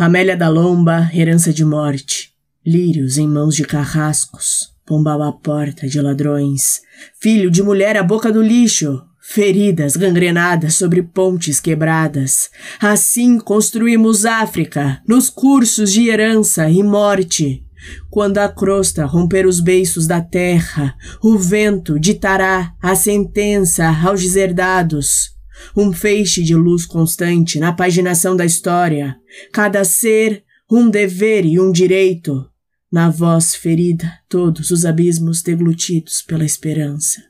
Amélia da Lomba, herança de morte. Lírios em mãos de carrascos. Pombal à porta de ladrões. Filho de mulher à boca do lixo. Feridas gangrenadas sobre pontes quebradas. Assim construímos África, nos cursos de herança e morte. Quando a crosta romper os beiços da terra, o vento ditará a sentença aos deserdados um feixe de luz constante na paginação da história, cada ser um dever e um direito, na voz ferida todos os abismos deglutidos pela esperança.